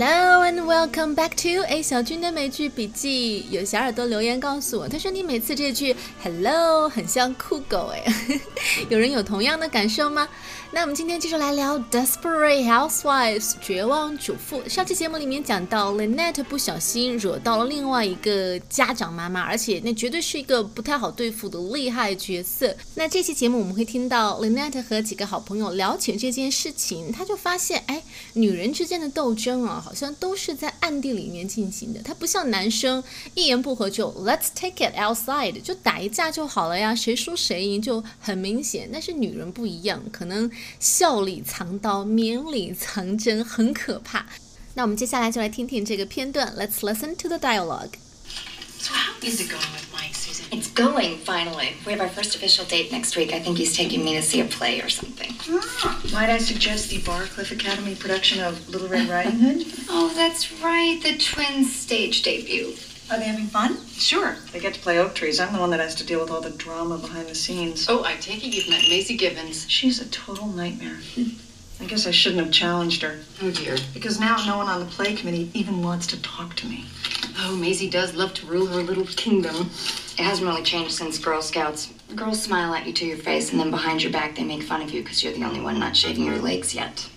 Hello and welcome back to A 小军的美剧笔记。有小耳朵留言告诉我，他说你每次这句 Hello 很像酷狗哎，有人有同样的感受吗？那我们今天继续来聊《Desperate Housewives》绝望主妇。上期节目里面讲到，Lynette 不小心惹到了另外一个家长妈妈，而且那绝对是一个不太好对付的厉害角色。那这期节目我们会听到 Lynette 和几个好朋友聊起这件事情，他就发现，哎，女人之间的斗争啊，好像都是在暗地里面进行的。它不像男生一言不合就 Let's take it outside，就打一架就好了呀，谁输谁赢就很明显。但是女人不一样，可能。笑里藏刀，绵里藏针，很可怕。那我们接下来就来听听这个片段。Let's listen to the dialogue. So how is it going with Mike, Susan? It's going, finally. We have our first official date next week. I think he's taking me to see a play or something. Ah, might I suggest the Barcliff Academy production of Little Red Riding Hood? oh, that's right. The twins' stage debut. Are they having fun? Sure. They get to play oak trees. I'm the one that has to deal with all the drama behind the scenes. Oh, I take it you've met Maisie Gibbons. She's a total nightmare. I guess I shouldn't have challenged her. Oh, dear. Because now no one on the play committee even wants to talk to me. Oh, Maisie does love to rule her little kingdom. It hasn't really changed since Girl Scouts. Girls smile at you to your face, and then behind your back they make fun of you because you're the only one not shaving your legs yet.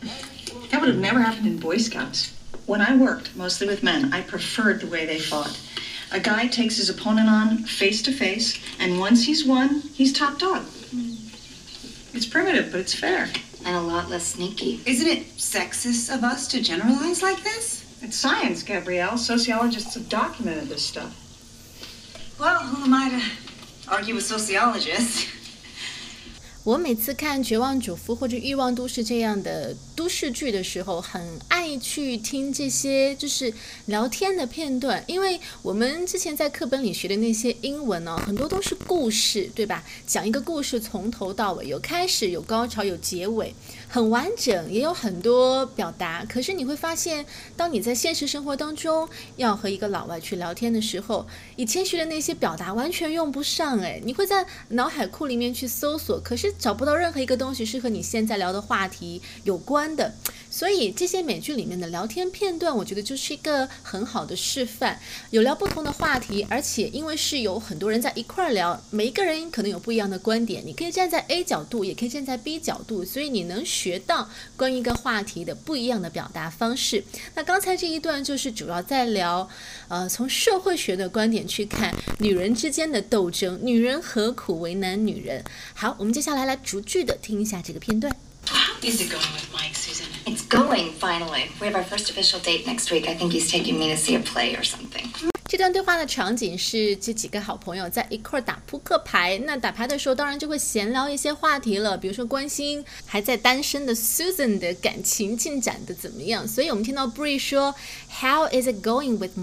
That would have never happened in Boy Scouts. When I worked, mostly with men, I preferred the way they fought. A guy takes his opponent on face to face, and once he's won, he's top dog. It's primitive, but it's fair. And a lot less sneaky. Isn't it sexist of us to generalize like this? It's science, Gabrielle. Sociologists have documented this stuff. Well, who am I to argue with sociologists? 我每次看《绝望主妇》或者《欲望都市》这样的都市剧的时候，很爱去听这些就是聊天的片段，因为我们之前在课本里学的那些英文呢，很多都是故事，对吧？讲一个故事从头到尾，有开始，有高潮，有结尾，很完整，也有很多表达。可是你会发现，当你在现实生活当中要和一个老外去聊天的时候，你谦虚的那些表达完全用不上，哎，你会在脑海库里面去搜索，可是。找不到任何一个东西是和你现在聊的话题有关的，所以这些美剧里面的聊天片段，我觉得就是一个很好的示范。有聊不同的话题，而且因为是有很多人在一块儿聊，每一个人可能有不一样的观点，你可以站在 A 角度，也可以站在 B 角度，所以你能学到关于一个话题的不一样的表达方式。那刚才这一段就是主要在聊，呃，从社会学的观点去看女人之间的斗争，女人何苦为难女人？好，我们接下来。来来逐句的听一下这个片段。How is it going with Mike, Susan? It's going, finally. We have our first official date next week. I think he's taking me to see a play or something. 这段对话的场景是这几个好朋友在一块儿打扑克牌。那打牌的时候，当然就会闲聊一些话题了，比如说关心还在单身的 Susan 的感情进展的怎么样。所以我们听到 Bree 说，How is it going with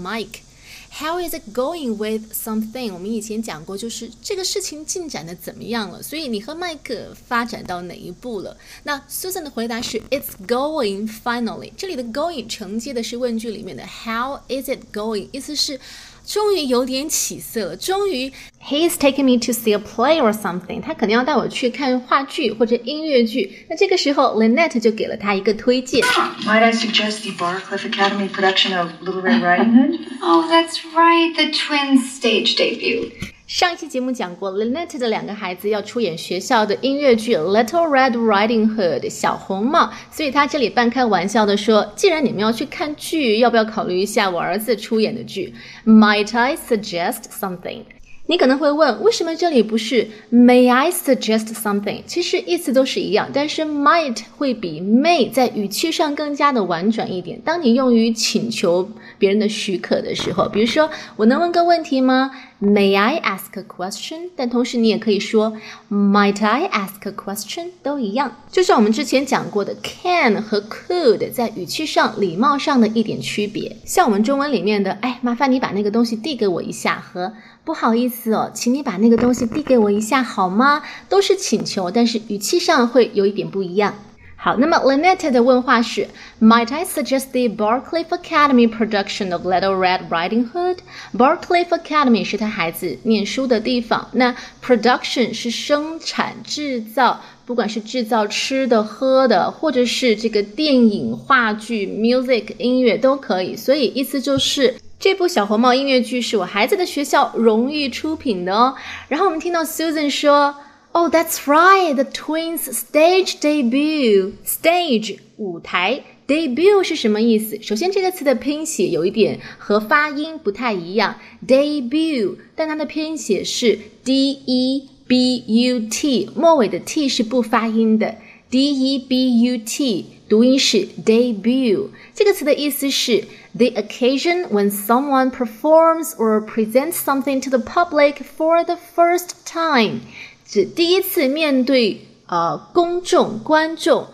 How is it going with something？我们以前讲过，就是这个事情进展的怎么样了。所以你和麦克发展到哪一步了？那 Susan 的回答是 It's going finally。这里的 going 承接的是问句里面的 How is it going？意思是。终于有点起色了。终于，He's taking me to see a play or something。他肯定要带我去看话剧或者音乐剧。那这个时候，Lynette 就给了他一个推荐。Might I suggest the Barcliffe Academy production of Little Red Riding Hood? oh, that's right, the twins' stage debut. 上一期节目讲过，Lynette 的两个孩子要出演学校的音乐剧《Little Red Riding Hood》小红帽，所以他这里半开玩笑的说：“既然你们要去看剧，要不要考虑一下我儿子出演的剧？Might I suggest something？” 你可能会问，为什么这里不是 May I suggest something？其实意思都是一样，但是 might 会比 may 在语气上更加的婉转一点。当你用于请求别人的许可的时候，比如说，我能问个问题吗？May I ask a question？但同时你也可以说 Might I ask a question？都一样。就像我们之前讲过的，can 和 could 在语气上、礼貌上的一点区别。像我们中文里面的，哎，麻烦你把那个东西递给我一下，和不好意思哦，请你把那个东西递给我一下好吗？都是请求，但是语气上会有一点不一样。好，那么 Lynette 的问话是：Might I suggest the Barcliffe Academy production of Little Red Riding Hood？Barcliffe Academy 是他孩子念书的地方，那 production 是生产制造。不管是制造吃的、喝的，或者是这个电影、话剧、music 音乐都可以。所以意思就是这部小红帽音乐剧是我孩子的学校荣誉出品的哦。然后我们听到 Susan 说：“Oh, that's right, the twins' stage debut. Stage 舞台。” Debut 是什么意思？首先，这个词的拼写有一点和发音不太一样，debut，但它的拼写是 d e b u t，末尾的 t 是不发音的，d e b u t，读音是 debut。这个词的意思是 the occasion when someone performs or presents something to the public for the first time，指第一次面对呃公众观众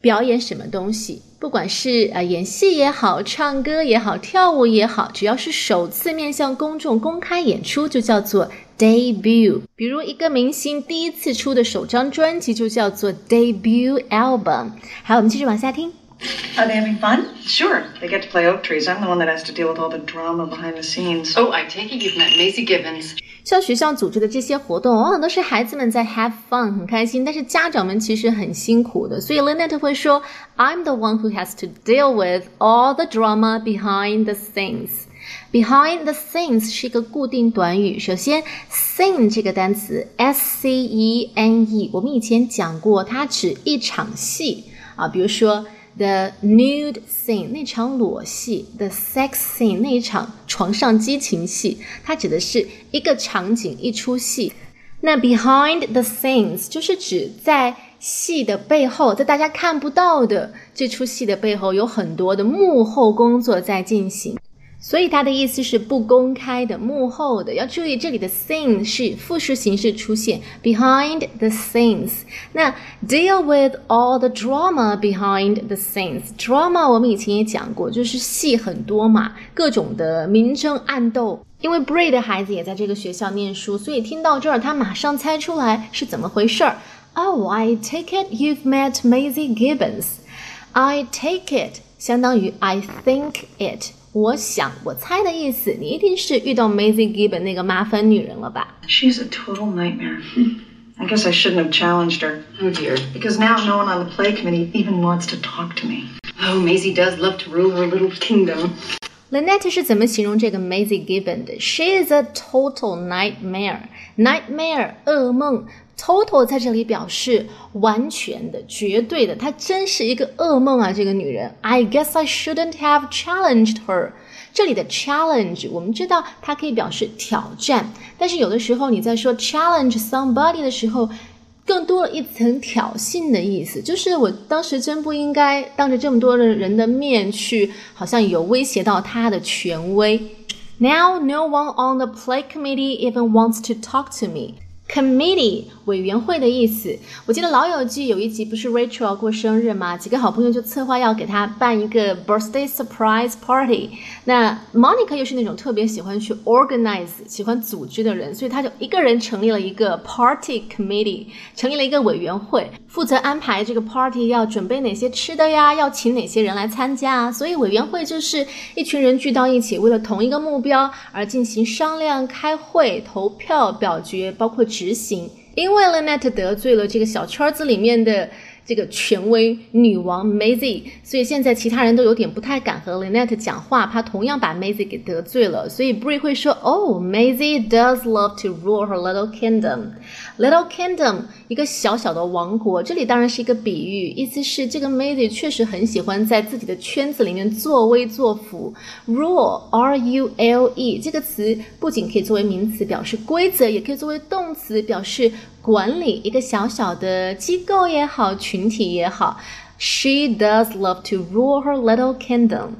表演什么东西。 不管是呃演戏也好，唱歌也好，跳舞也好，只要是首次面向公众公开演出，就叫做 debut。比如一个明星第一次出的首张专辑就叫做 debut album。好，我们继续往下听。Are they having fun? Sure. They get to play oak trees. I'm the one that has to deal with all the drama behind the scenes. Oh, I take it you've met Maisie Gibbons. 像学校组织的这些活动，往往都是孩子们在 have fun 很开心，但是家长们其实很辛苦的。所以 Lynette 会说，I'm the one who has to deal with all the drama behind the scenes。Behind the scenes 是一个固定短语。首先，scene 这个单词 s c e n e，我们以前讲过，它指一场戏啊，比如说。The nude scene 那场裸戏，the sex scene 那一场床上激情戏，它指的是一个场景一出戏。那 behind the scenes 就是指在戏的背后，在大家看不到的这出戏的背后，有很多的幕后工作在进行。所以它的意思是不公开的、幕后的。要注意，这里的 scene 是复数形式出现，behind the scenes。那 deal with all the drama behind the scenes。drama 我们以前也讲过，就是戏很多嘛，各种的明争暗斗。因为 Bray 的孩子也在这个学校念书，所以听到这儿，他马上猜出来是怎么回事儿。Oh, I take it you've met Maisie Gibbons. I take it 相当于 I think it。 我想，我猜的意思，你一定是遇到 Maisie Gibbon 那个麻烦女人了吧？She's a total nightmare. I guess I shouldn't have challenged her. Oh dear. Because now no one on the play committee even wants to talk to me. Oh, Maisie does love to rule her little kingdom. Lynette 是怎么形容这个 Maisie Gibbon 的？She is a total nightmare. Nightmare，噩梦。 Total 在这里表示完全的、绝对的，她真是一个噩梦啊！这个女人，I guess I shouldn't have challenged her。这里的 challenge 我们知道它可以表示挑战，但是有的时候你在说 challenge somebody 的时候，更多了一层挑衅的意思，就是我当时真不应该当着这么多的人的面去，好像有威胁到他的权威。Now no one on the play committee even wants to talk to me. Committee 委员会的意思，我记得《老友记》有一集不是 Rachel 过生日吗？几个好朋友就策划要给她办一个 birthday surprise party。那 Monica 又是那种特别喜欢去 organize、喜欢组织的人，所以她就一个人成立了一个 party committee，成立了一个委员会，负责安排这个 party 要准备哪些吃的呀，要请哪些人来参加啊。所以委员会就是一群人聚到一起，为了同一个目标而进行商量、开会、投票、表决，包括。执行，因为 Lynette 得罪了这个小圈子里面的。这个权威女王 Maisie，所以现在其他人都有点不太敢和 Lynette 讲话，怕同样把 Maisie 给得罪了。所以 Brie 会说：“Oh, Maisie does love to rule her little kingdom. Little kingdom，一个小小的王国。这里当然是一个比喻，意思是这个 Maisie 确实很喜欢在自己的圈子里面作威作福。Rule, R-U-L-E，这个词不仅可以作为名词表示规则，也可以作为动词表示。”管理一个小小的机构也好，群体也好，She does love to rule her little kingdom.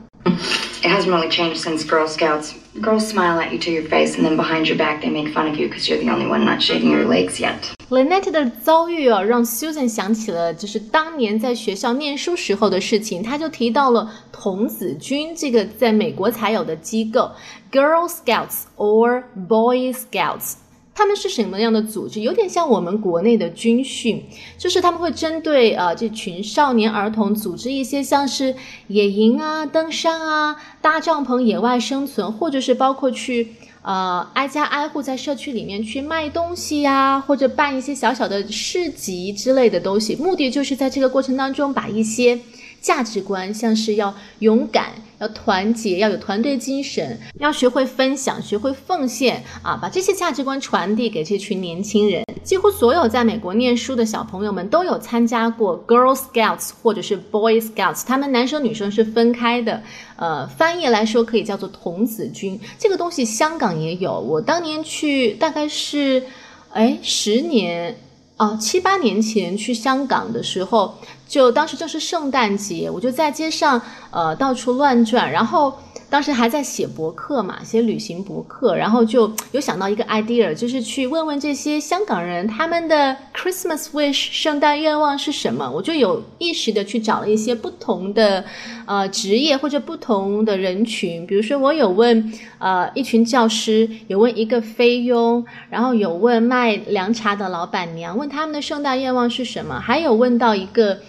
It hasn't really changed since Girl Scouts. Girls smile at you to your face, and then behind your back they make fun of you because you're the only one not shaving your legs yet. Lynette 的遭遇啊，让 Susan 想起了就是当年在学校念书时候的事情。他就提到了童子军这个在美国才有的机构，Girl Scouts or Boy Scouts。 他们是什么样的组织？有点像我们国内的军训，就是他们会针对呃这群少年儿童组织一些像是野营啊、登山啊、搭帐篷、野外生存，或者是包括去呃，挨家挨户在社区里面去卖东西呀，或者办一些小小的市集之类的东西，目的就是在这个过程当中把一些。价值观像是要勇敢、要团结、要有团队精神、要学会分享、学会奉献啊，把这些价值观传递给这群年轻人。几乎所有在美国念书的小朋友们都有参加过 Girl Scouts 或者是 Boy Scouts，他们男生女生是分开的。呃，翻译来说可以叫做童子军。这个东西香港也有，我当年去大概是，哎，十年。哦，七八年前去香港的时候，就当时正是圣诞节，我就在街上呃到处乱转，然后。当时还在写博客嘛，写旅行博客，然后就有想到一个 idea，就是去问问这些香港人他们的 Christmas wish 圣诞愿望是什么。我就有意识的去找了一些不同的呃职业或者不同的人群，比如说我有问呃一群教师，有问一个菲佣，然后有问卖凉茶的老板娘，问他们的圣诞愿望是什么，还有问到一个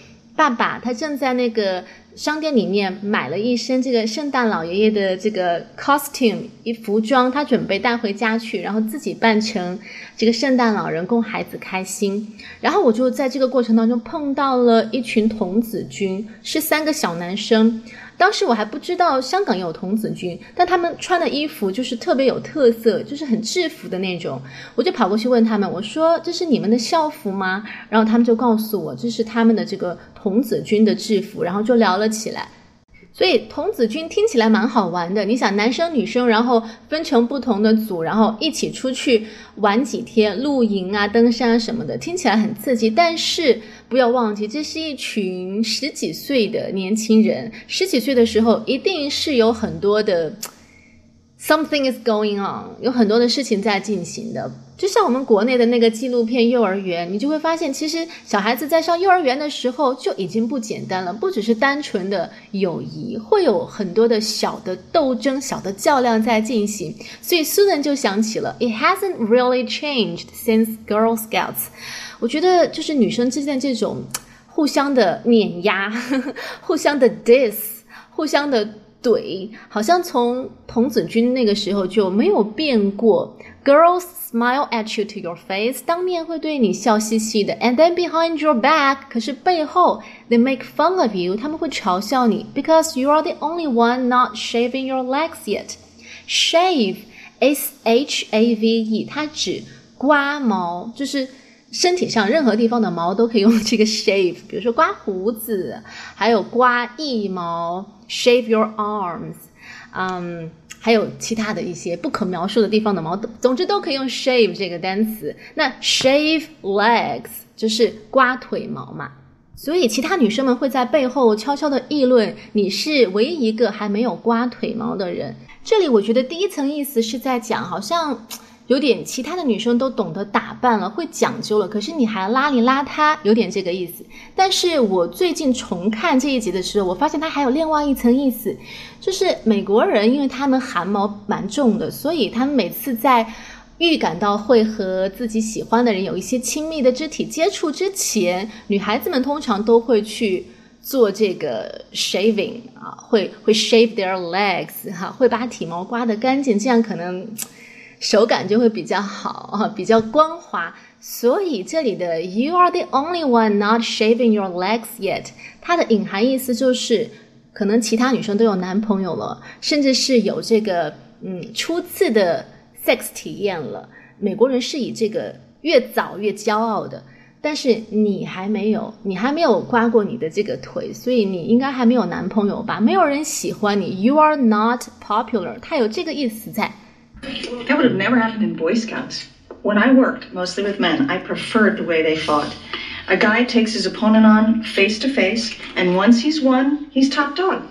爸爸，他正在那个。商店里面买了一身这个圣诞老爷爷的这个 costume 一服装，他准备带回家去，然后自己扮成这个圣诞老人供孩子开心。然后我就在这个过程当中碰到了一群童子军，是三个小男生。当时我还不知道香港有童子军，但他们穿的衣服就是特别有特色，就是很制服的那种。我就跑过去问他们，我说：“这是你们的校服吗？”然后他们就告诉我，这是他们的这个童子军的制服，然后就聊了起来。所以童子军听起来蛮好玩的，你想男生女生，然后分成不同的组，然后一起出去玩几天，露营啊、登山什么的，听起来很刺激。但是不要忘记，这是一群十几岁的年轻人，十几岁的时候一定是有很多的。Something is going on，有很多的事情在进行的，就像我们国内的那个纪录片《幼儿园》，你就会发现，其实小孩子在上幼儿园的时候就已经不简单了，不只是单纯的友谊，会有很多的小的斗争、小的较量在进行。所以 Susan 就想起了，It hasn't really changed since Girl Scouts。我觉得就是女生之间这种互相的碾压、互相的 diss、互相的。怼，好像从童子军那个时候就没有变过。Girls smile at you to your face，当面会对你笑嘻嘻的，and then behind your back，可是背后 they make fun of you，他们会嘲笑你，because you are the only one not shaving your legs yet。Shave，s h a v e，它指刮毛，就是身体上任何地方的毛都可以用这个 shave，比如说刮胡子，还有刮腋毛。Shave your arms，嗯，还有其他的一些不可描述的地方的毛，总之都可以用 shave 这个单词。那 shave legs 就是刮腿毛嘛，所以其他女生们会在背后悄悄的议论你是唯一一个还没有刮腿毛的人。这里我觉得第一层意思是在讲，好像。有点其他的女生都懂得打扮了，会讲究了，可是你还邋里邋遢，有点这个意思。但是我最近重看这一集的时候，我发现它还有另外一层意思，就是美国人，因为他们汗毛蛮重的，所以他们每次在预感到会和自己喜欢的人有一些亲密的肢体接触之前，女孩子们通常都会去做这个 shaving 啊，会会 shave their legs 哈，会把体毛刮得干净，这样可能。手感就会比较好啊，比较光滑。所以这里的 "You are the only one not shaving your legs yet"，它的隐含意思就是，可能其他女生都有男朋友了，甚至是有这个嗯初次的 sex 体验了。美国人是以这个越早越骄傲的，但是你还没有，你还没有刮过你的这个腿，所以你应该还没有男朋友吧？没有人喜欢你，You are not popular，它有这个意思在。That would have never happened in Boy Scouts. When I worked, mostly with men, I preferred the way they fought. A guy takes his opponent on face to face, and once he's won, he's top dog.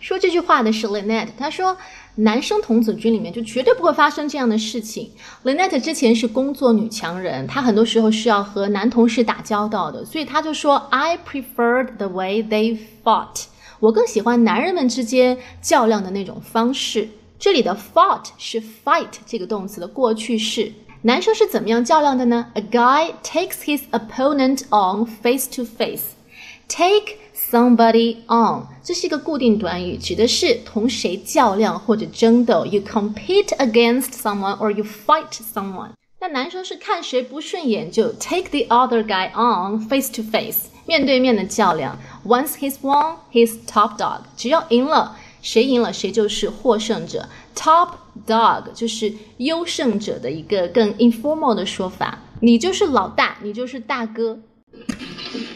说这句话的是 Lynette，她说男生童子军里面就绝对不会发生这样的事情。Lynette 之前是工作女强人，她很多时候是要和男同事打交道的，所以她就说 I preferred the way they fought。我更喜欢男人们之间较量的那种方式。 这里的 fought 是 fight 这个动词的过去式。男生是怎么样较量的呢？A guy takes his opponent on face to face. Take somebody on，这是一个固定短语，指的是同谁较量或者争斗。You compete against someone or you fight someone。那男生是看谁不顺眼就 take the other guy on face to face，面对面的较量。Once he's won, he's top dog。只要赢了， 谁赢了谁就是获胜者。Top dog 就是优胜者的一个更 informal 的说法。你就是老大，你就是大哥。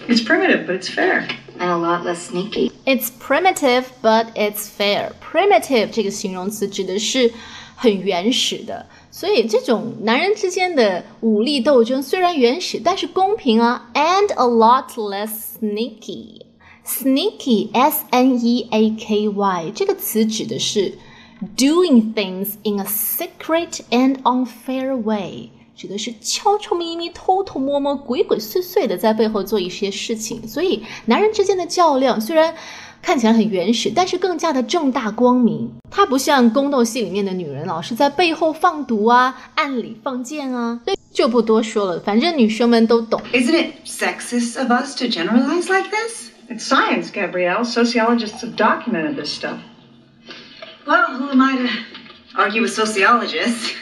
It's primitive, but it's fair. And a lot less sneaky. It's primitive, but it's fair. Primitive 这个形容词指的是很原始的，所以这种男人之间的武力斗争虽然原始，但是公平啊。And a lot less sneaky. Sneaky, S-N-E-A-K-Y 这个词指的是 doing things in a secret and unfair way。指的是悄悄咪咪、偷偷摸摸、鬼鬼祟祟的在背后做一些事情。所以，男人之间的较量虽然看起来很原始，但是更加的正大光明。它不像宫斗戏里面的女人老是在背后放毒啊、暗里放箭啊。所以就不多说了，反正女生们都懂。Isn't it sexist of us to generalize like this? It's science, Gabrielle. Sociologists have documented this stuff. Well, who am I to argue with sociologists?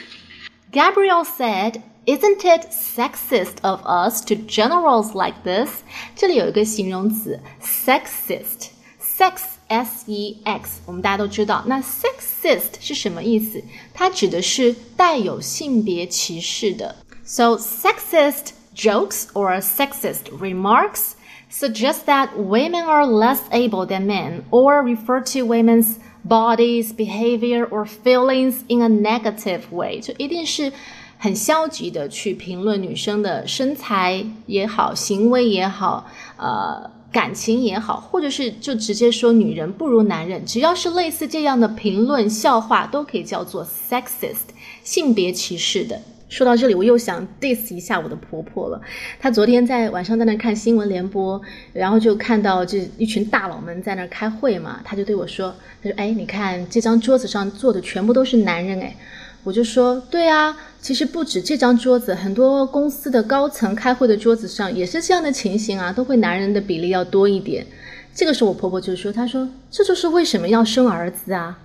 Gabrielle said, "Isn't it sexist of us to generals like this?" 这里有一个形容词 sexist。sex s e x，我们大家都知道。那 sexist 是什么意思？它指的是带有性别歧视的。So sexist jokes or sexist remarks suggest that women are less able than men, or refer to women's bodies, behavior, or feelings in a negative way，就一定是很消极的去评论女生的身材也好，行为也好，呃，感情也好，或者是就直接说女人不如男人，只要是类似这样的评论笑话，都可以叫做 sexist，性别歧视的。 说到这里，我又想 diss 一下我的婆婆了。她昨天在晚上在那看新闻联播，然后就看到这一群大佬们在那开会嘛，她就对我说：“她说，哎，你看这张桌子上坐的全部都是男人，哎。”我就说：“对啊，其实不止这张桌子，很多公司的高层开会的桌子上也是这样的情形啊，都会男人的比例要多一点。”这个时候我婆婆就说：“她说这就是为什么要生儿子啊！”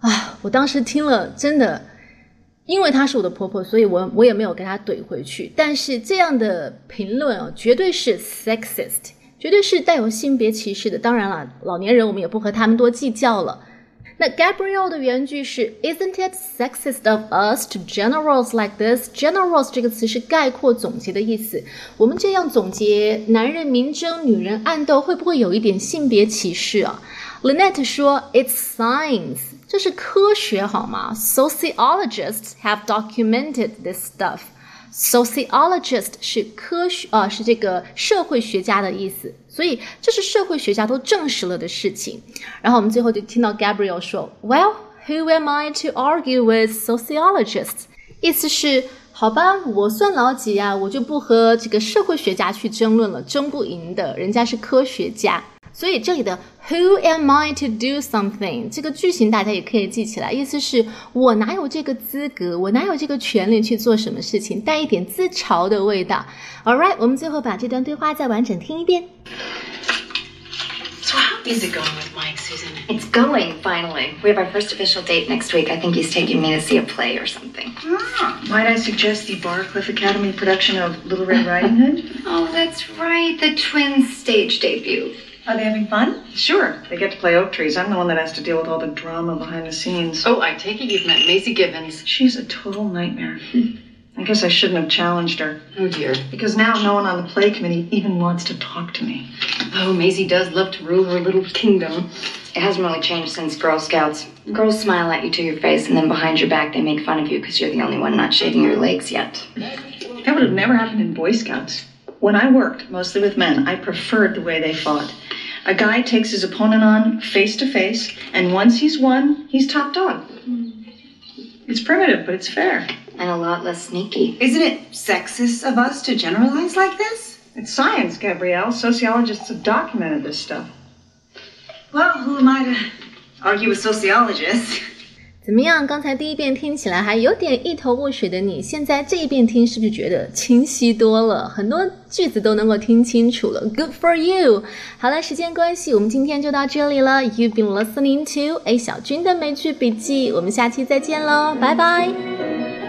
啊，我当时听了真的。因为她是我的婆婆，所以我我也没有给她怼回去。但是这样的评论哦，绝对是 sexist，绝对是带有性别歧视的。当然了，老年人我们也不和他们多计较了。那 Gabriel 的原句是 Isn't it sexist of us to generals like this? Generals 这个词是概括总结的意思。我们这样总结，男人明争，女人暗斗，会不会有一点性别歧视啊？Lynette 说 It's science。这是科学好吗？Sociologists have documented this stuff. Sociologist 是科学啊、呃，是这个社会学家的意思，所以这是社会学家都证实了的事情。然后我们最后就听到 Gabriel 说：“Well, who am I to argue with sociologists？” 意思是，好吧，我算老几呀？我就不和这个社会学家去争论了，争不赢的，人家是科学家。 所以这里的 Who am I to do something？这个句型大家也可以记起来，意思是我哪有这个资格，我哪有这个权利去做什么事情，带一点自嘲的味道。All right，我们最后把这段对话再完整听一遍。 So how is it going with Mike, Susan? It's going, finally. We have our first official date next week. I think he's taking me to see a play or something. Might I suggest the Barcliffe Academy production of Little Red Riding Hood? Oh, that's right. The twins' stage debut. Are they having fun? Sure, they get to play oak trees. I'm the one that has to deal with all the drama behind the scenes. Oh, I take it you've met Maisie Givens. She's a total nightmare. Hmm. I guess I shouldn't have challenged her. Oh, dear. Because now no one on the play committee even wants to talk to me. Oh, Maisie does love to rule her little kingdom. It hasn't really changed since Girl Scouts. Girls smile at you to your face, and then behind your back, they make fun of you because you're the only one not shaving your legs yet. That would have never happened in Boy Scouts. When I worked, mostly with men, I preferred the way they fought. A guy takes his opponent on face to face, and once he's won, he's top dog. It's primitive, but it's fair. And a lot less sneaky. Isn't it sexist of us to generalize like this? It's science, Gabrielle. Sociologists have documented this stuff. Well, who am I to argue with sociologists? 怎么样？刚才第一遍听起来还有点一头雾水的你，现在这一遍听是不是觉得清晰多了？很多句子都能够听清楚了。Good for you！好了，时间关系，我们今天就到这里了。You've been listening to A 小军的美剧笔记，我们下期再见喽，拜拜。